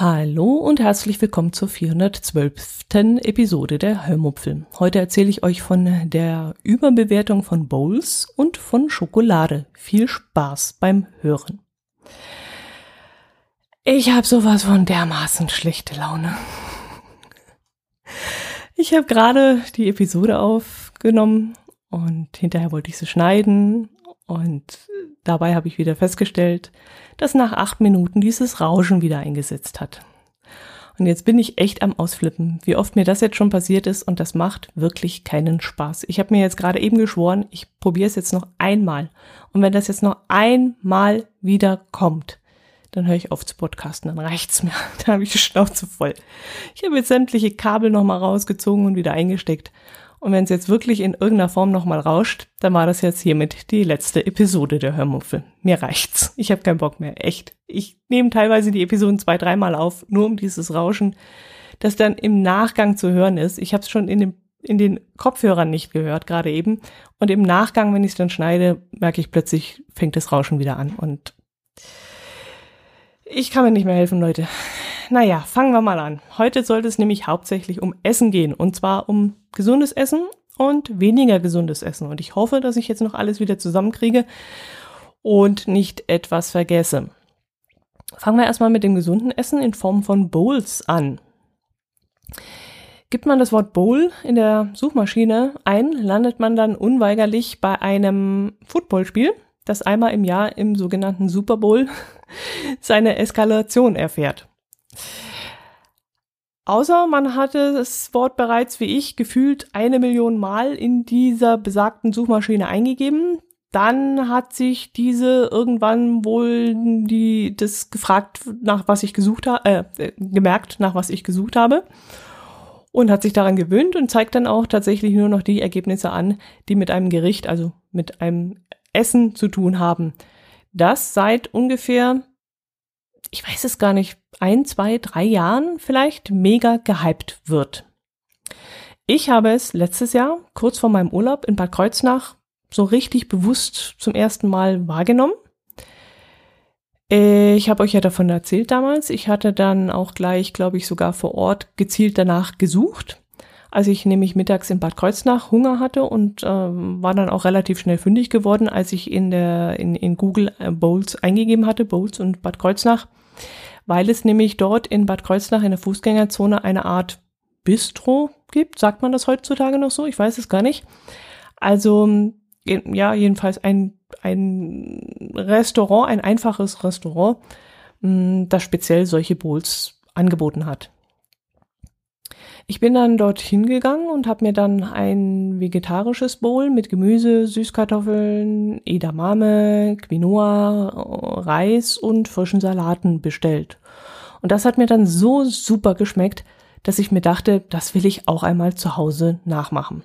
Hallo und herzlich willkommen zur 412. Episode der Hörmupfel. Heute erzähle ich euch von der Überbewertung von Bowls und von Schokolade. Viel Spaß beim Hören. Ich habe sowas von dermaßen schlechte Laune. Ich habe gerade die Episode aufgenommen und hinterher wollte ich sie schneiden und dabei habe ich wieder festgestellt, dass nach acht Minuten dieses Rauschen wieder eingesetzt hat. Und jetzt bin ich echt am Ausflippen, wie oft mir das jetzt schon passiert ist und das macht wirklich keinen Spaß. Ich habe mir jetzt gerade eben geschworen, ich probiere es jetzt noch einmal. Und wenn das jetzt noch einmal wieder kommt, dann höre ich auf zu podcasten, dann reicht's mir. Da habe ich die Schnauze voll. Ich habe jetzt sämtliche Kabel nochmal rausgezogen und wieder eingesteckt. Und wenn es jetzt wirklich in irgendeiner Form nochmal rauscht, dann war das jetzt hiermit die letzte Episode der Hörmuffel. Mir reicht's. Ich habe keinen Bock mehr. Echt. Ich nehme teilweise die Episoden zwei, dreimal auf, nur um dieses Rauschen, das dann im Nachgang zu hören ist. Ich habe es schon in, dem, in den Kopfhörern nicht gehört, gerade eben. Und im Nachgang, wenn ich es dann schneide, merke ich plötzlich, fängt das Rauschen wieder an. Und ich kann mir nicht mehr helfen, Leute. Naja, fangen wir mal an. Heute sollte es nämlich hauptsächlich um Essen gehen. Und zwar um gesundes Essen und weniger gesundes Essen. Und ich hoffe, dass ich jetzt noch alles wieder zusammenkriege und nicht etwas vergesse. Fangen wir erstmal mit dem gesunden Essen in Form von Bowls an. Gibt man das Wort Bowl in der Suchmaschine ein, landet man dann unweigerlich bei einem Footballspiel, das einmal im Jahr im sogenannten Super Bowl seine Eskalation erfährt. Außer man hatte das Wort bereits wie ich gefühlt eine Million Mal in dieser besagten Suchmaschine eingegeben. Dann hat sich diese irgendwann wohl die das gefragt, nach was ich gesucht habe, äh, gemerkt, nach was ich gesucht habe und hat sich daran gewöhnt und zeigt dann auch tatsächlich nur noch die Ergebnisse an, die mit einem Gericht, also mit einem Essen zu tun haben. Das seit ungefähr ich weiß es gar nicht, ein, zwei, drei Jahren vielleicht mega gehypt wird. Ich habe es letztes Jahr, kurz vor meinem Urlaub in Bad Kreuznach, so richtig bewusst zum ersten Mal wahrgenommen. Ich habe euch ja davon erzählt damals. Ich hatte dann auch gleich, glaube ich, sogar vor Ort gezielt danach gesucht, als ich nämlich mittags in Bad Kreuznach Hunger hatte und äh, war dann auch relativ schnell fündig geworden, als ich in der in, in Google äh, Bowls eingegeben hatte, Bowls und Bad Kreuznach weil es nämlich dort in Bad Kreuznach in der Fußgängerzone eine Art Bistro gibt. Sagt man das heutzutage noch so? Ich weiß es gar nicht. Also, ja, jedenfalls ein, ein Restaurant, ein einfaches Restaurant, mm, das speziell solche Bowls angeboten hat. Ich bin dann dorthin gegangen und habe mir dann ein vegetarisches Bowl mit Gemüse, Süßkartoffeln, Edamame, Quinoa, Reis und frischen Salaten bestellt. Und das hat mir dann so super geschmeckt, dass ich mir dachte, das will ich auch einmal zu Hause nachmachen.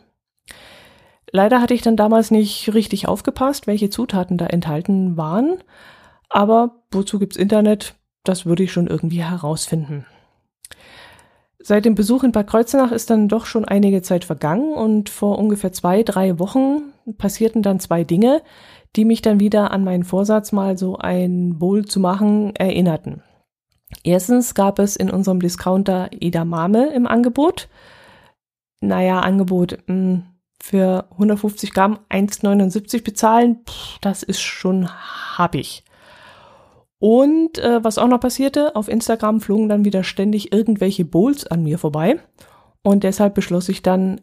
Leider hatte ich dann damals nicht richtig aufgepasst, welche Zutaten da enthalten waren, aber wozu gibt's Internet? Das würde ich schon irgendwie herausfinden. Seit dem Besuch in Bad Kreuznach ist dann doch schon einige Zeit vergangen und vor ungefähr zwei, drei Wochen passierten dann zwei Dinge, die mich dann wieder an meinen Vorsatz, mal so ein Bowl zu machen, erinnerten. Erstens gab es in unserem Discounter Edamame im Angebot. Naja, Angebot mh, hm, für 150 Gramm 1,79 bezahlen, pff, das ist schon happig. Und äh, was auch noch passierte, auf Instagram flogen dann wieder ständig irgendwelche Bowls an mir vorbei. Und deshalb beschloss ich dann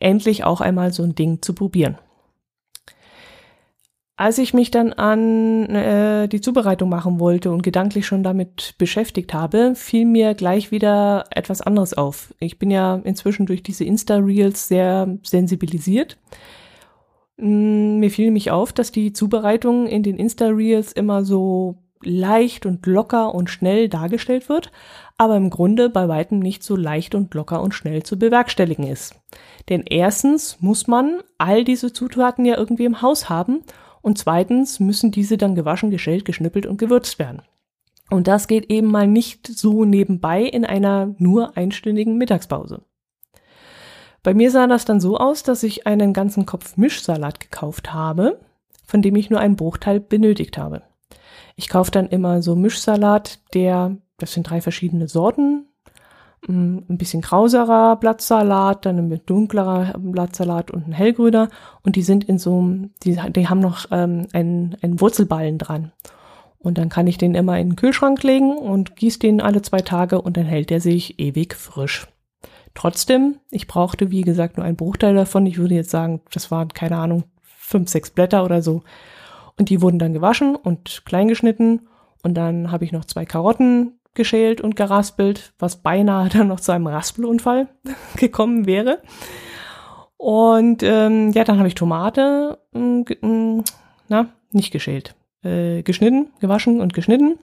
endlich auch einmal so ein Ding zu probieren. Als ich mich dann an äh, die Zubereitung machen wollte und gedanklich schon damit beschäftigt habe, fiel mir gleich wieder etwas anderes auf. Ich bin ja inzwischen durch diese Insta-Reels sehr sensibilisiert. Mm, mir fiel mich auf, dass die Zubereitung in den Insta-Reels immer so leicht und locker und schnell dargestellt wird, aber im Grunde bei weitem nicht so leicht und locker und schnell zu bewerkstelligen ist. Denn erstens muss man all diese Zutaten ja irgendwie im Haus haben und zweitens müssen diese dann gewaschen, geschält, geschnippelt und gewürzt werden. Und das geht eben mal nicht so nebenbei in einer nur einstündigen Mittagspause. Bei mir sah das dann so aus, dass ich einen ganzen Kopf Mischsalat gekauft habe, von dem ich nur einen Bruchteil benötigt habe. Ich kaufe dann immer so Mischsalat, der, das sind drei verschiedene Sorten, mm, ein bisschen krauserer Blattsalat, dann ein dunklerer Blattsalat und ein hellgrüner und die sind in so, die, die haben noch ähm, einen, einen Wurzelballen dran. Und dann kann ich den immer in den Kühlschrank legen und gieße den alle zwei Tage und dann hält der sich ewig frisch. Trotzdem, ich brauchte, wie gesagt, nur einen Bruchteil davon. Ich würde jetzt sagen, das waren, keine Ahnung, fünf, sechs Blätter oder so. Und die wurden dann gewaschen und klein geschnitten. Und dann habe ich noch zwei Karotten geschält und geraspelt, was beinahe dann noch zu einem Raspelunfall gekommen wäre. Und ähm, ja, dann habe ich Tomate, äh, na, nicht geschält, äh, geschnitten, gewaschen und geschnitten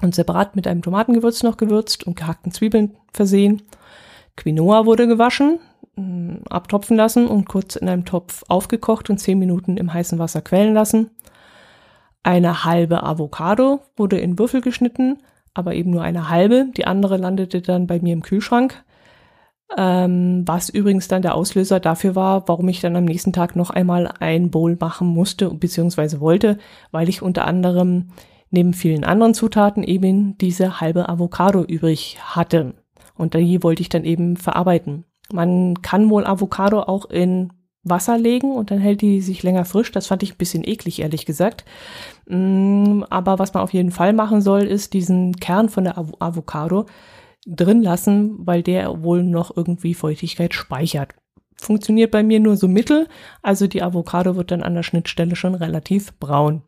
und separat mit einem Tomatengewürz noch gewürzt und gehackten Zwiebeln versehen. Quinoa wurde gewaschen, mm, abtropfen lassen und kurz in einem Topf aufgekocht und zehn Minuten im heißen Wasser quellen lassen. Eine halbe Avocado wurde in Würfel geschnitten, aber eben nur eine halbe. Die andere landete dann bei mir im Kühlschrank. Ähm, was übrigens dann der Auslöser dafür war, warum ich dann am nächsten Tag noch einmal ein Bowl machen musste bzw. wollte, weil ich unter anderem neben vielen anderen Zutaten eben diese halbe Avocado übrig hatte. Und die wollte ich dann eben verarbeiten. Man kann wohl Avocado auch in Wasser legen und dann hält die sich länger frisch. Das fand ich ein bisschen eklig, ehrlich gesagt. Mm, aber was man auf jeden Fall machen soll, ist diesen Kern von der Avocado drin lassen, weil der wohl noch irgendwie Feuchtigkeit speichert. Funktioniert bei mir nur so mittel, also die Avocado wird dann an der Schnittstelle schon relativ braun.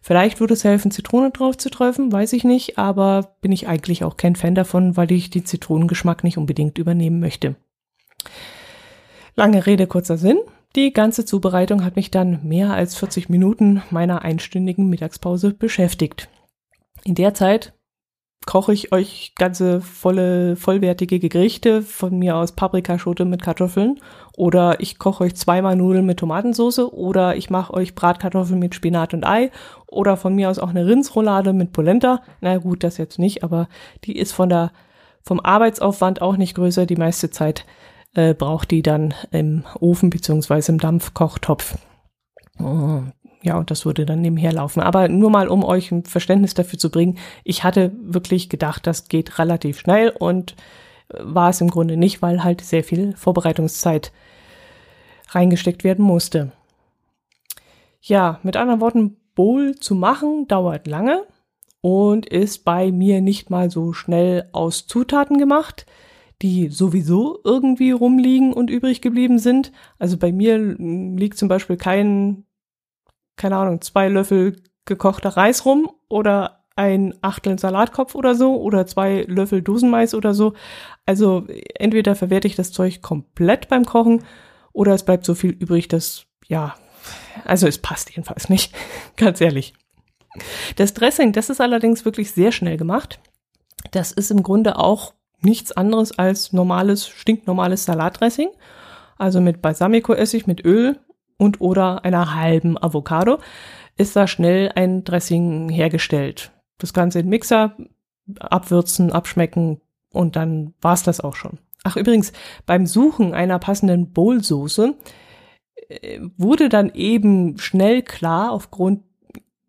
Vielleicht würde es helfen, Zitrone drauf zu träufen, weiß ich nicht, aber bin ich eigentlich auch kein Fan davon, weil ich die Zitronengeschmack nicht unbedingt übernehmen möchte. Lange Rede, kurzer Sinn. Die ganze Zubereitung hat mich dann mehr als 40 Minuten meiner einstündigen Mittagspause beschäftigt. In der Zeit koche ich euch ganze volle, vollwertige Gerichte, von mir aus Paprikaschote mit Kartoffeln. Oder ich koche euch zweimal Nudeln mit Tomatensauce. Oder ich mache euch Bratkartoffeln mit Spinat und Ei. Oder von mir aus auch eine Rindsroulade mit Polenta. Na gut, das jetzt nicht, aber die ist von der, vom Arbeitsaufwand auch nicht größer. Die meiste Zeit äh, braucht die dann im Ofen beziehungsweise im Dampfkochtopf. Oh, ja, und das würde dann nebenher laufen. Aber nur mal, um euch ein Verständnis dafür zu bringen, ich hatte wirklich gedacht, das geht relativ schnell und äh, war es im Grunde nicht, weil halt sehr viel Vorbereitungszeit reingesteckt werden musste. Ja, mit anderen Worten, Bowl zu machen dauert lange und ist bei mir nicht mal so schnell aus Zutaten gemacht, die sowieso irgendwie rumliegen und übrig geblieben sind. Also bei mir liegt zum Beispiel kein keine Ahnung, zwei Löffel gekochter Reis rum oder ein Achtel Salatkopf oder so oder zwei Löffel Dosenmais oder so. Also entweder verwerte ich das Zeug komplett beim Kochen oder es bleibt so viel übrig, dass, ja, also es passt jedenfalls nicht, ganz ehrlich. Das Dressing, das ist allerdings wirklich sehr schnell gemacht. Das ist im Grunde auch nichts anderes als normales, stinknormales Salatdressing. Also mit Balsamico-Essig, mit Öl und oder einer halben Avocado ist da schnell ein Dressing hergestellt. Das Ganze in Mixer abwürzen, abschmecken und dann war's das auch schon. Ach übrigens, beim Suchen einer passenden Bowlsoße äh, wurde dann eben schnell klar aufgrund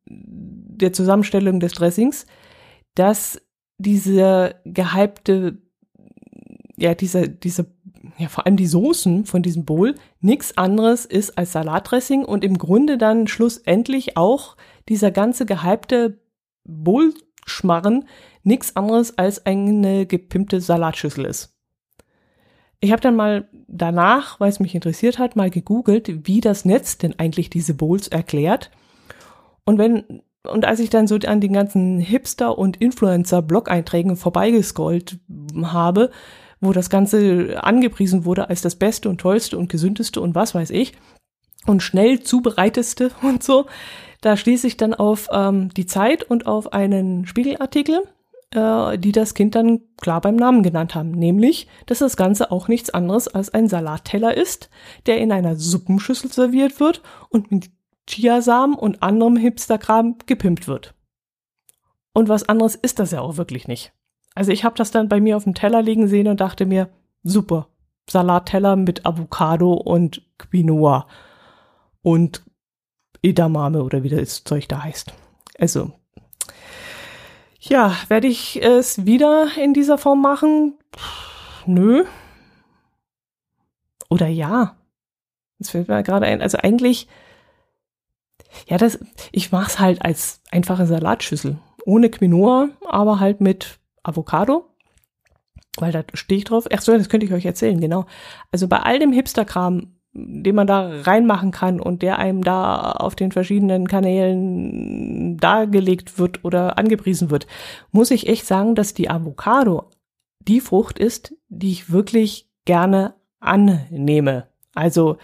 der Zusammenstellung des Dressings, dass diese gehypte, ja, diese, diese ja, vor allem die Soßen von diesem Bowl nichts anderes ist als Salatdressing und im Grunde dann schlussendlich auch dieser ganze gehypte Bowl-Schmarren nichts anderes als eine gepimpte Salatschüssel ist. Ich habe dann mal danach, weil es mich interessiert hat, mal gegoogelt, wie das Netz denn eigentlich diese Bowls erklärt. Und wenn und als ich dann so an den ganzen Hipster- und Influencer-Blog-Einträgen vorbeigescrollt habe, wo das Ganze angepriesen wurde als das Beste und Tollste und Gesündeste und was weiß ich und schnell zubereiteste und so. Da schließe ich dann auf ähm, die Zeit und auf einen Spiegelartikel, äh, die das Kind dann klar beim Namen genannt haben, nämlich, dass das Ganze auch nichts anderes als ein Salatteller ist, der in einer Suppenschüssel serviert wird und mit Chiasamen und anderem Hipsterkram gepimpt wird. Und was anderes ist das ja auch wirklich nicht. Also ich habe das dann bei mir auf dem Teller liegen sehen und dachte mir, super, Salatteller mit Avocado und Quinoa und Edamame oder wie das Zeug da heißt. Also, ja, werde ich es wieder in dieser Form machen? Nö. Oder ja. Das fällt mir gerade ein. Also eigentlich, ja, das, ich mache es halt als einfache Salatschüssel. Ohne Quinoa, aber halt mit Avocado. Weil da stehe ich drauf. Ach so, das könnte ich euch erzählen, genau. Also bei all dem Hipsterkram, den man da reinmachen kann und der einem da auf den verschiedenen Kanälen dargelegt wird oder angepriesen wird, muss ich echt sagen, dass die Avocado die Frucht ist, die ich wirklich gerne annehme. Also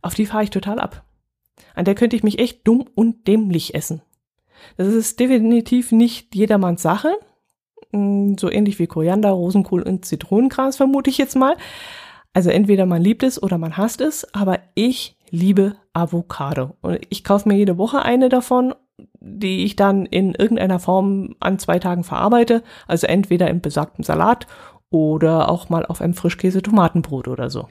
auf die fahre ich total ab. An der könnte ich mich echt dumm und dämlich essen. Das ist definitiv nicht jedermanns Sache. Hm, so ähnlich wie Koriander, Rosenkohl und Zitronengras vermute ich jetzt mal. Also entweder man liebt es oder man hasst es, aber ich liebe Avocado. Und ich kaufe mir jede Woche eine davon, die ich dann in irgendeiner Form an zwei Tagen verarbeite. Also entweder im besagten Salat oder auch mal auf einem Frischkäse-Tomatenbrot oder so.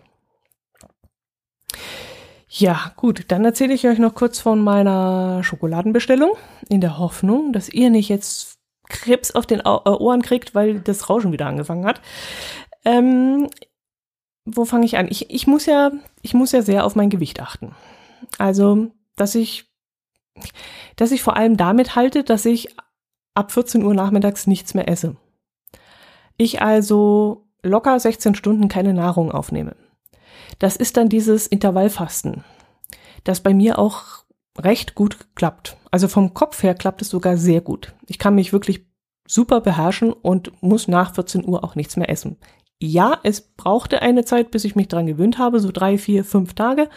Ja, gut, dann erzähle ich euch noch kurz von meiner Schokoladenbestellung in der Hoffnung, dass ihr nicht jetzt Krebs auf den äh, Ohren kriegt, weil das Rauschen wieder angefangen hat. Ähm, wo fange ich an? Ich, ich muss ja, ich muss ja sehr auf mein Gewicht achten. Also, dass ich, dass ich vor allem damit halte, dass ich ab 14 Uhr nachmittags nichts mehr esse. Ich also locker 16 Stunden keine Nahrung aufnehme. Das ist dann dieses Intervallfasten, das bei mir auch recht gut klappt. Also vom Kopf her klappt es sogar sehr gut. Ich kann mich wirklich super beherrschen und muss nach 14 Uhr auch nichts mehr essen ja, es brauchte eine Zeit, bis ich mich dran gewöhnt habe, so drei, vier, fünf Tage.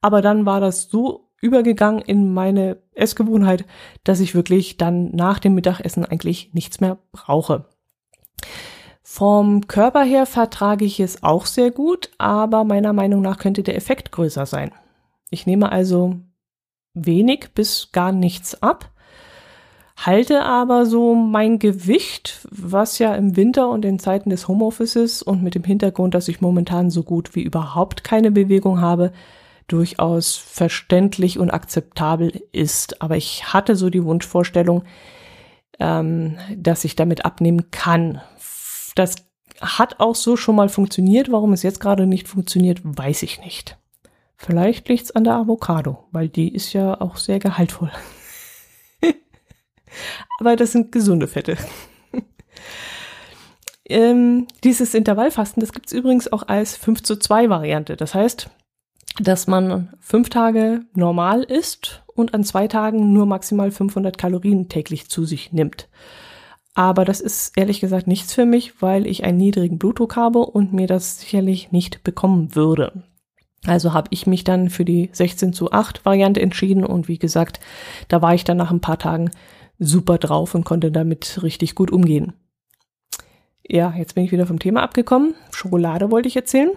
Aber dann war das so übergegangen in meine Essgewohnheit, dass ich wirklich dann nach dem Mittagessen eigentlich nichts mehr brauche. Vom Körper her vertrage ich es auch sehr gut, aber meiner Meinung nach könnte der Effekt größer sein. Ich nehme also wenig bis gar nichts ab halte aber so mein Gewicht, was ja im Winter und in Zeiten des Homeoffices und mit dem Hintergrund, dass ich momentan so gut wie überhaupt keine Bewegung habe, durchaus verständlich und akzeptabel ist. Aber ich hatte so die Wunschvorstellung, ähm, dass ich damit abnehmen kann. Das hat auch so schon mal funktioniert. Warum es jetzt gerade nicht funktioniert, weiß ich nicht. Vielleicht liegt's an der Avocado, weil die ist ja auch sehr gehaltvoll. Aber das sind gesunde Fette. ähm, dieses Intervallfasten, das gibt's übrigens auch als 5 zu 2 Variante. Das heißt, dass man fünf Tage normal isst und an zwei Tagen nur maximal 500 Kalorien täglich zu sich nimmt. Aber das ist ehrlich gesagt nichts für mich, weil ich einen niedrigen Blutdruck habe und mir das sicherlich nicht bekommen würde. Also habe ich mich dann für die 16 zu 8 Variante entschieden und wie gesagt, da war ich dann nach ein paar Tagen super drauf und konnte damit richtig gut umgehen. Ja, jetzt bin ich wieder vom Thema abgekommen. Schokolade wollte ich erzählen.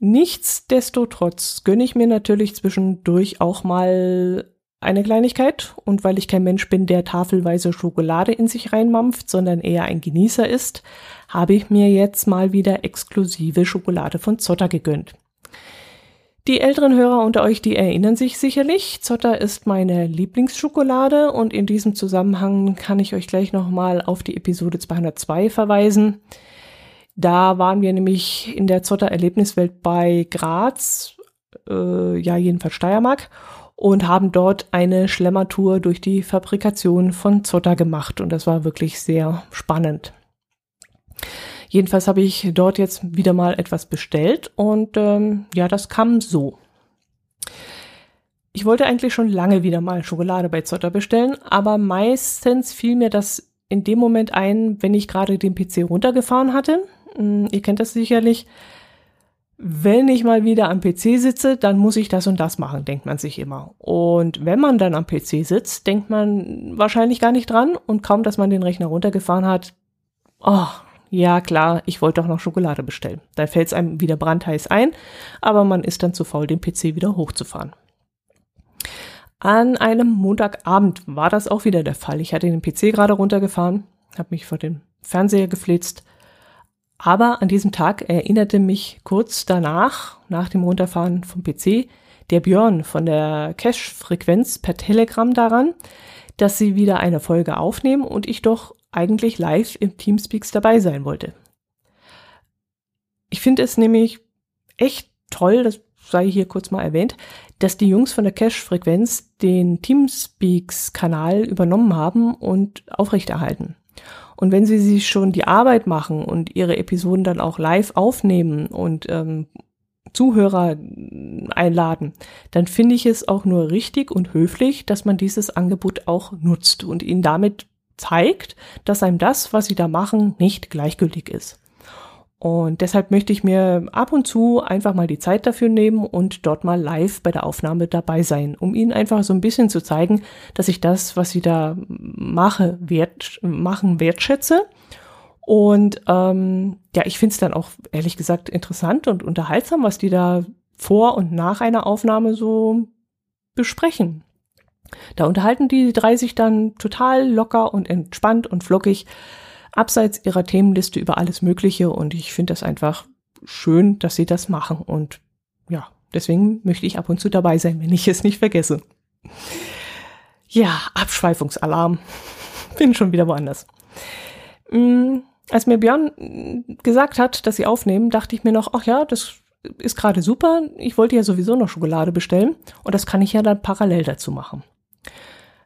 Nichtsdestotrotz gönne ich mir natürlich zwischendurch auch mal eine Kleinigkeit und weil ich kein Mensch bin, der tafelweise Schokolade in sich reinmampft, sondern eher ein Genießer ist, habe ich mir jetzt mal wieder exklusive Schokolade von Zotter gegönnt. Die älteren Hörer unter euch, die erinnern sich sicherlich. Zotter ist meine Lieblingsschokolade und in diesem Zusammenhang kann ich euch gleich nochmal auf die Episode 202 verweisen. Da waren wir nämlich in der Zotter Erlebniswelt bei Graz, äh, ja jedenfalls Steiermark, und haben dort eine Schlemmertour durch die Fabrikation von Zotter gemacht und das war wirklich sehr spannend. Jedenfalls habe ich dort jetzt wieder mal etwas bestellt und ähm, ja, das kam so. Ich wollte eigentlich schon lange wieder mal Schokolade bei Zotter bestellen, aber meistens fiel mir das in dem Moment ein, wenn ich gerade den PC runtergefahren hatte. Hm, ihr kennt das sicherlich. Wenn ich mal wieder am PC sitze, dann muss ich das und das machen, denkt man sich immer. Und wenn man dann am PC sitzt, denkt man wahrscheinlich gar nicht dran und kaum, dass man den Rechner runtergefahren hat, oh, ja klar, ich wollte doch noch Schokolade bestellen. Da fällt es einem wieder brandheiß ein, aber man ist dann zu faul, den PC wieder hochzufahren. An einem Montagabend war das auch wieder der Fall. Ich hatte den PC gerade runtergefahren, habe mich vor dem Fernseher geflitzt aber an diesem Tag erinnerte mich kurz danach, nach dem Runterfahren vom PC, der Björn von der Cache-Frequenz per Telegram daran, dass sie wieder eine Folge aufnehmen und ich doch eigentlich live im Teamspeaks dabei sein wollte. Ich finde es nämlich echt toll, das sei hier kurz mal erwähnt, dass die Jungs von der Cache-Frequenz den Teamspeaks-Kanal übernommen haben und aufrechterhalten. Und wenn sie sich schon die Arbeit machen und ihre Episoden dann auch live aufnehmen und ähm, Zuhörer einladen, dann finde ich es auch nur richtig und höflich, dass man dieses Angebot auch nutzt und ihnen damit zeigt, dass einem das, was sie da machen, nicht gleichgültig ist. Und deshalb möchte ich mir ab und zu einfach mal die Zeit dafür nehmen und dort mal live bei der Aufnahme dabei sein, um Ihnen einfach so ein bisschen zu zeigen, dass ich das, was Sie da mache, wert, machen, wertschätze. Und ähm, ja, ich finde es dann auch ehrlich gesagt interessant und unterhaltsam, was die da vor und nach einer Aufnahme so besprechen. Da unterhalten die drei sich dann total locker und entspannt und flockig abseits ihrer Themenliste über alles Mögliche und ich finde das einfach schön, dass sie das machen und ja, deswegen möchte ich ab und zu dabei sein, wenn ich es nicht vergesse. Ja, Abschweifungsalarm. Bin schon wieder woanders. Mm, als mir Björn gesagt hat, dass sie aufnehmen, dachte ich mir noch, ach ja, das ist gerade super. Ich wollte ja sowieso noch Schokolade bestellen und das kann ich ja dann parallel dazu machen.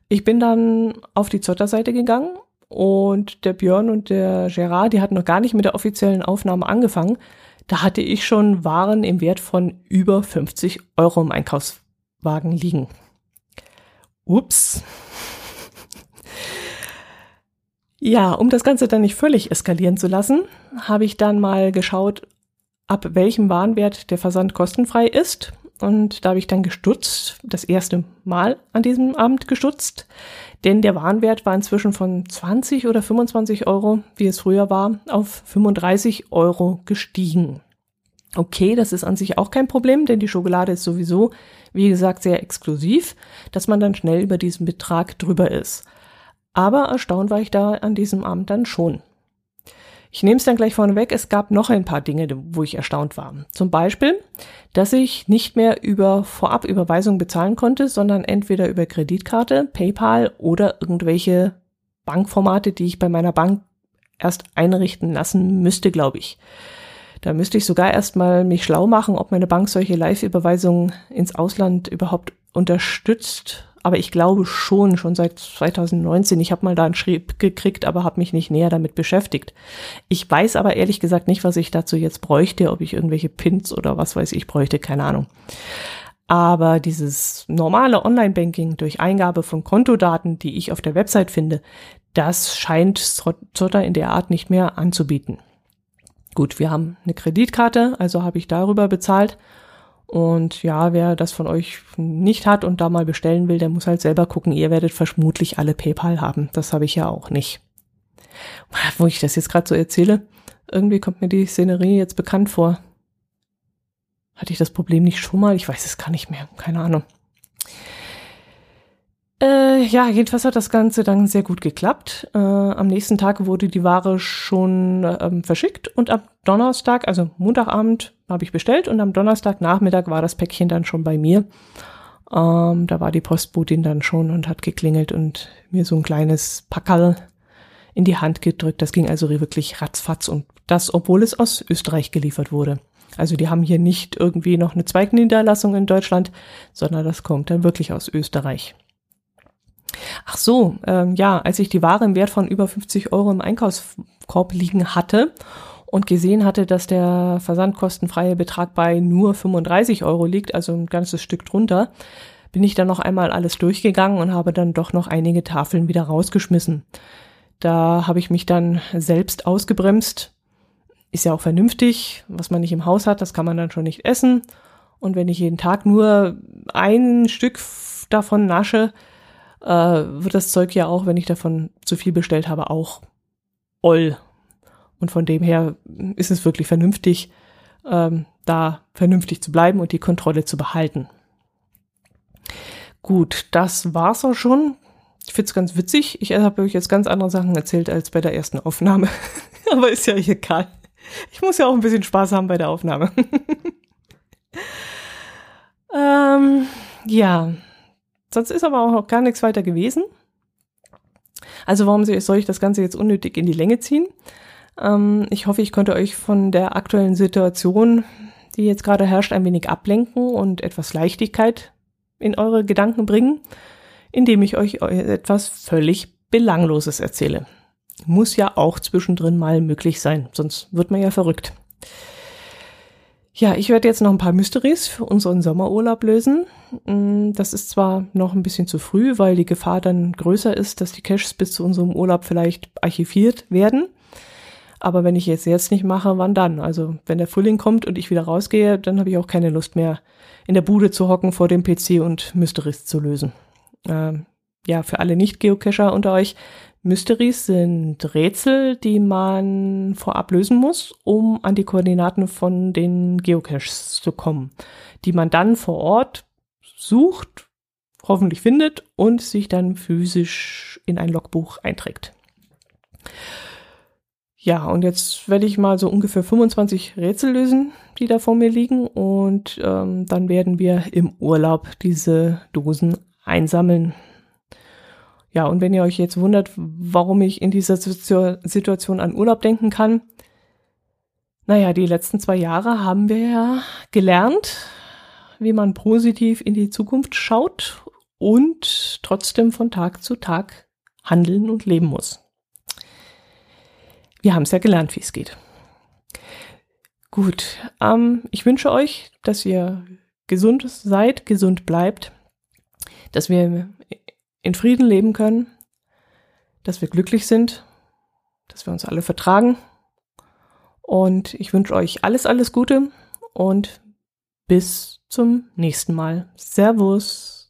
Ich bin dann auf die Zotter-Seite gegangen und der Björn und der Gerard, die hatten noch gar nicht mit der offiziellen Aufnahme angefangen. Da hatte ich schon Waren im Wert von über 50 Euro im Einkaufswagen liegen. Ups. Ja, um das Ganze dann nicht völlig eskalieren zu lassen, habe ich dann mal geschaut, ab welchem Warenwert der Versand kostenfrei ist. Und da habe ich dann gestutzt, das erste Mal an diesem Abend gestutzt, denn der Warenwert war inzwischen von 20 oder 25 Euro, wie es früher war, auf 35 Euro gestiegen. Okay, das ist an sich auch kein Problem, denn die Schokolade ist sowieso, wie gesagt, sehr exklusiv, dass man dann schnell über diesen Betrag drüber ist. Aber erstaunt war ich da an diesem Abend dann schon. Ich nehme es dann gleich vorneweg, es gab noch ein paar Dinge, wo ich erstaunt war. Zum Beispiel, dass ich nicht mehr über Vorabüberweisung bezahlen konnte, sondern entweder über Kreditkarte, PayPal oder irgendwelche Bankformate, die ich bei meiner Bank erst einrichten lassen müsste, glaube ich. Da müsste ich sogar erstmal mich schlau machen, ob meine Bank solche Live-Überweisungen ins Ausland überhaupt unterstützt aber ich glaube schon, schon seit 2019. Ich habe mal da einen Schrieb gekriegt, aber habe mich nicht näher damit beschäftigt. Ich weiß aber ehrlich gesagt nicht, was ich dazu jetzt bräuchte, ob ich irgendwelche Pins oder was weiß ich bräuchte, keine Ahnung. Aber dieses normale Online-Banking durch Eingabe von Kontodaten, die ich auf der Website finde, das scheint Zotter in der Art nicht mehr anzubieten. Gut, wir haben eine Kreditkarte, also habe ich darüber bezahlt und ja, wer das von euch nicht hat und da mal bestellen will, der muss halt selber gucken. Ihr werdet vermutlich alle PayPal haben. Das habe ich ja auch nicht. Wo ich das jetzt gerade so erzähle, irgendwie kommt mir die Szenerie jetzt bekannt vor. Hatte ich das Problem nicht schon mal? Ich weiß es gar nicht mehr. Keine Ahnung. Äh, ja, jedenfalls hat das Ganze dann sehr gut geklappt. Äh, am nächsten Tag wurde die Ware schon ähm, verschickt und am Donnerstag, also Montagabend, habe ich bestellt und am Donnerstagnachmittag war das Päckchen dann schon bei mir. Ähm, da war die Postbotin dann schon und hat geklingelt und mir so ein kleines Packerl in die Hand gedrückt. Das ging also wirklich ratzfatz und das, obwohl es aus Österreich geliefert wurde. Also die haben hier nicht irgendwie noch eine Zweigniederlassung in Deutschland, sondern das kommt dann wirklich aus Österreich. Ach so, ähm, ja, als ich die Ware im Wert von über 50 Euro im Einkaufskorb liegen hatte und gesehen hatte, dass der versandkostenfreie Betrag bei nur 35 Euro liegt, also ein ganzes Stück drunter, bin ich dann noch einmal alles durchgegangen und habe dann doch noch einige Tafeln wieder rausgeschmissen. Da habe ich mich dann selbst ausgebremst. ist ja auch vernünftig. Was man nicht im Haus hat, das kann man dann schon nicht essen. Und wenn ich jeden Tag nur ein Stück davon nasche, äh, wird das Zeug ja auch, wenn ich davon zu viel bestellt habe, auch oll. Und von dem her ist es wirklich vernünftig, ähm, da vernünftig zu bleiben und die Kontrolle zu behalten. Gut, das war's auch schon. Ich find's ganz witzig. Ich habe euch jetzt ganz andere Sachen erzählt als bei der ersten Aufnahme. Aber ist ja egal. Ich muss ja auch ein bisschen Spaß haben bei der Aufnahme. ähm, ja, sonst ist aber auch noch gar nichts weiter gewesen. Also warum soll ich das Ganze jetzt unnötig in die Länge ziehen? Ähm, ich hoffe, ich konnte euch von der aktuellen Situation, die jetzt gerade herrscht, ein wenig ablenken und etwas Leichtigkeit in eure Gedanken bringen, indem ich euch etwas völlig Belangloses erzähle. Muss ja auch zwischendrin mal möglich sein, sonst wird man ja verrückt. Ja, ich werde jetzt noch ein paar Mysteries für unseren Sommerurlaub lösen. Mm, das ist zwar noch ein bisschen zu früh, weil die Gefahr dann größer ist, dass die Caches bis zu unserem Urlaub vielleicht archiviert werden. Aber wenn ich jetzt jetzt nicht mache, wann dann? Also wenn der Frühling kommt und ich wieder rausgehe, dann habe ich auch keine Lust mehr, in der Bude zu hocken vor dem PC und Mysteries zu lösen. Ähm, ja, für alle Nicht-Geocacher unter euch, Mysteries sind Rätsel, die man vorab lösen muss, um an die Koordinaten von den Geocaches zu kommen, die man dann vor Ort sucht, hoffentlich findet und sich dann physisch in ein Logbuch einträgt. Ja, und jetzt werde ich mal so ungefähr 25 Rätsel lösen, die da vor mir liegen. Und ähm, dann werden wir im Urlaub diese Dosen einsammeln. Ja, und wenn ihr euch jetzt wundert, warum ich in dieser Situation an Urlaub denken kann, naja, die letzten zwei Jahre haben wir ja gelernt, wie man positiv in die Zukunft schaut und trotzdem von Tag zu Tag handeln und leben muss. Wir haben es ja gelernt, wie es geht. Gut, ähm, ich wünsche euch, dass ihr gesund seid, gesund bleibt, dass wir in Frieden leben können, dass wir glücklich sind, dass wir uns alle vertragen. Und ich wünsche euch alles, alles Gute und bis zum nächsten Mal. Servus.